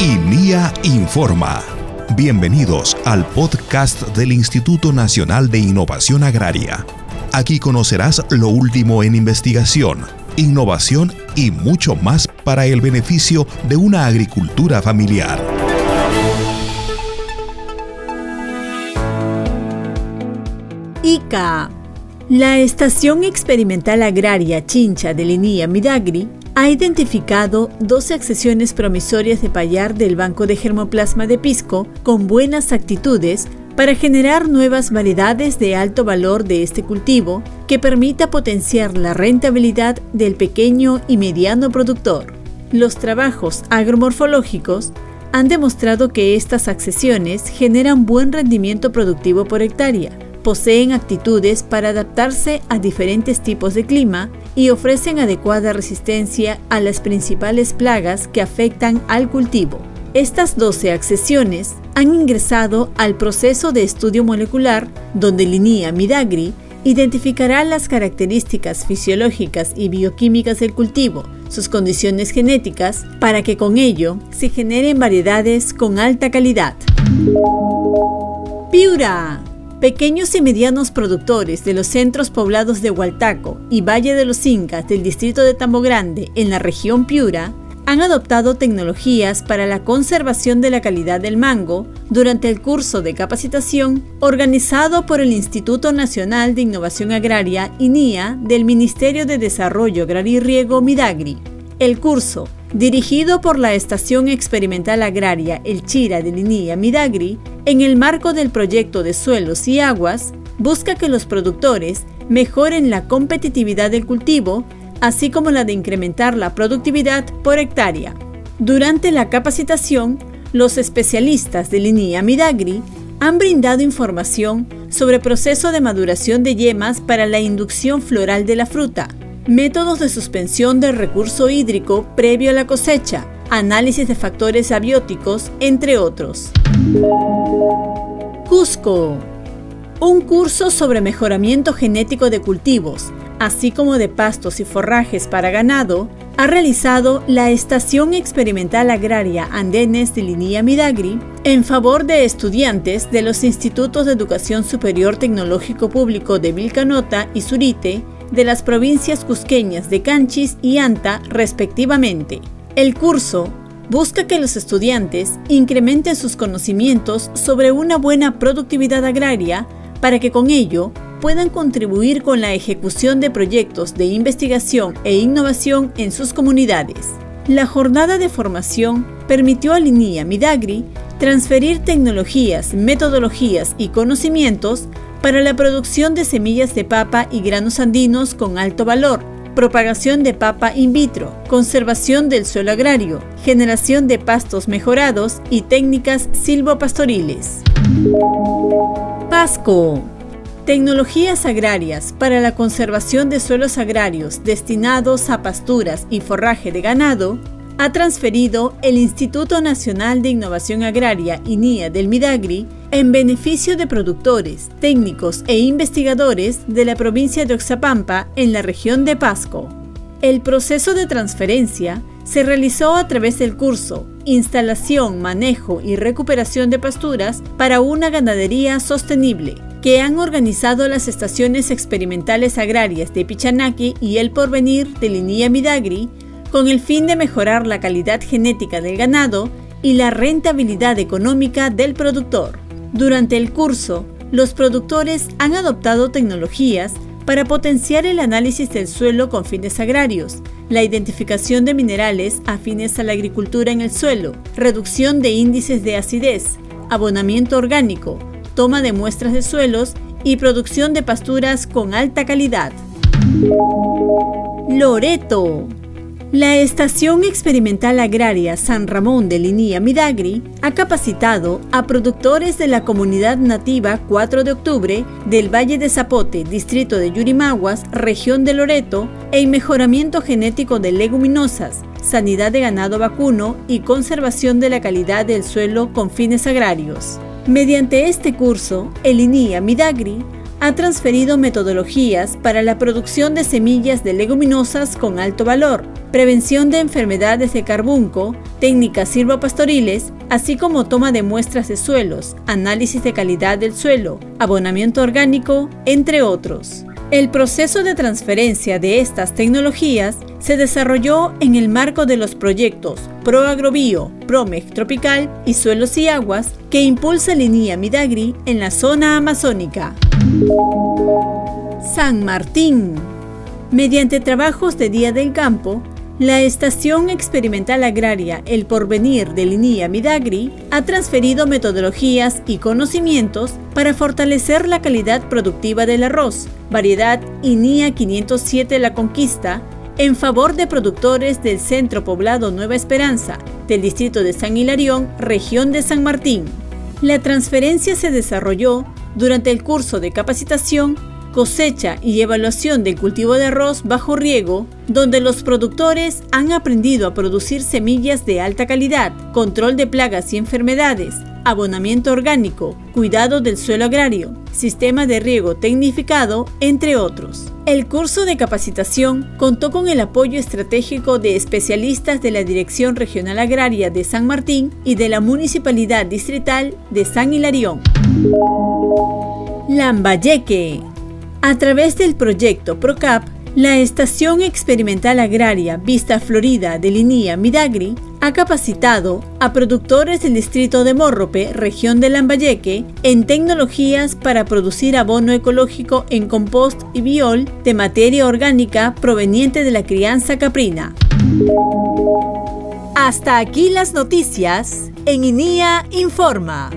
INIA Informa. Bienvenidos al podcast del Instituto Nacional de Innovación Agraria. Aquí conocerás lo último en investigación, innovación y mucho más para el beneficio de una agricultura familiar. ICA. La Estación Experimental Agraria Chincha de Linía Midagri ha identificado 12 accesiones promisorias de payar del Banco de Germoplasma de Pisco con buenas actitudes para generar nuevas variedades de alto valor de este cultivo que permita potenciar la rentabilidad del pequeño y mediano productor. Los trabajos agromorfológicos han demostrado que estas accesiones generan buen rendimiento productivo por hectárea, poseen actitudes para adaptarse a diferentes tipos de clima y ofrecen adecuada resistencia a las principales plagas que afectan al cultivo. Estas 12 accesiones han ingresado al proceso de estudio molecular donde Linea Midagri identificará las características fisiológicas y bioquímicas del cultivo, sus condiciones genéticas, para que con ello se generen variedades con alta calidad. Piura Pequeños y medianos productores de los centros poblados de Hualtaco y Valle de los Incas del distrito de Tambo Grande en la región Piura han adoptado tecnologías para la conservación de la calidad del mango durante el curso de capacitación organizado por el Instituto Nacional de Innovación Agraria INIA del Ministerio de Desarrollo Agrario y Riego Midagri. El curso, dirigido por la Estación Experimental Agraria El Chira de INIA Midagri, en el marco del proyecto de suelos y aguas, busca que los productores mejoren la competitividad del cultivo así como la de incrementar la productividad por hectárea. Durante la capacitación, los especialistas de Linea Midagri han brindado información sobre proceso de maduración de yemas para la inducción floral de la fruta, métodos de suspensión del recurso hídrico previo a la cosecha, análisis de factores abióticos, entre otros. Cusco. Un curso sobre mejoramiento genético de cultivos, así como de pastos y forrajes para ganado, ha realizado la Estación Experimental Agraria Andenes de Linía Midagri en favor de estudiantes de los Institutos de Educación Superior Tecnológico Público de Vilcanota y Surite de las provincias cusqueñas de Canchis y Anta, respectivamente. El curso busca que los estudiantes incrementen sus conocimientos sobre una buena productividad agraria para que con ello puedan contribuir con la ejecución de proyectos de investigación e innovación en sus comunidades. La jornada de formación permitió a Linía Midagri transferir tecnologías, metodologías y conocimientos para la producción de semillas de papa y granos andinos con alto valor, propagación de papa in vitro, conservación del suelo agrario, generación de pastos mejorados y técnicas silvopastoriles. Pasco Tecnologías agrarias para la conservación de suelos agrarios destinados a pasturas y forraje de ganado ha transferido el Instituto Nacional de Innovación Agraria INIA del Midagri en beneficio de productores, técnicos e investigadores de la provincia de Oxapampa en la región de Pasco. El proceso de transferencia se realizó a través del curso Instalación, Manejo y Recuperación de Pasturas para una ganadería sostenible que han organizado las estaciones experimentales agrarias de Pichanaki y El Porvenir de Linía Midagri con el fin de mejorar la calidad genética del ganado y la rentabilidad económica del productor. Durante el curso, los productores han adoptado tecnologías para potenciar el análisis del suelo con fines agrarios, la identificación de minerales afines a la agricultura en el suelo, reducción de índices de acidez, abonamiento orgánico, toma de muestras de suelos y producción de pasturas con alta calidad. Loreto. La Estación Experimental Agraria San Ramón de Linía Midagri ha capacitado a productores de la comunidad nativa 4 de octubre del Valle de Zapote, distrito de Yurimaguas, región de Loreto, en mejoramiento genético de leguminosas, sanidad de ganado vacuno y conservación de la calidad del suelo con fines agrarios. Mediante este curso, el INIA Midagri ha transferido metodologías para la producción de semillas de leguminosas con alto valor, prevención de enfermedades de carbunco, técnicas silvopastoriles, así como toma de muestras de suelos, análisis de calidad del suelo, abonamiento orgánico, entre otros. El proceso de transferencia de estas tecnologías se desarrolló en el marco de los proyectos ProAgrobio, ProMeg Tropical y Suelos y Aguas que impulsa Linía Midagri en la zona amazónica. San Martín. Mediante trabajos de Día del Campo, la Estación Experimental Agraria El Porvenir de Linía Midagri ha transferido metodologías y conocimientos para fortalecer la calidad productiva del arroz, variedad INIA 507 La Conquista, en favor de productores del Centro Poblado Nueva Esperanza, del Distrito de San Hilarión, región de San Martín. La transferencia se desarrolló durante el curso de capacitación cosecha y evaluación del cultivo de arroz bajo riego, donde los productores han aprendido a producir semillas de alta calidad, control de plagas y enfermedades, abonamiento orgánico, cuidado del suelo agrario, sistema de riego tecnificado, entre otros. El curso de capacitación contó con el apoyo estratégico de especialistas de la Dirección Regional Agraria de San Martín y de la Municipalidad Distrital de San Hilarión. Lambayeque a través del proyecto PROCAP, la Estación Experimental Agraria Vista Florida de Linía Midagri ha capacitado a productores del distrito de Morrope, región de Lambayeque, en tecnologías para producir abono ecológico en compost y biol de materia orgánica proveniente de la crianza caprina. Hasta aquí las noticias en INIA Informa.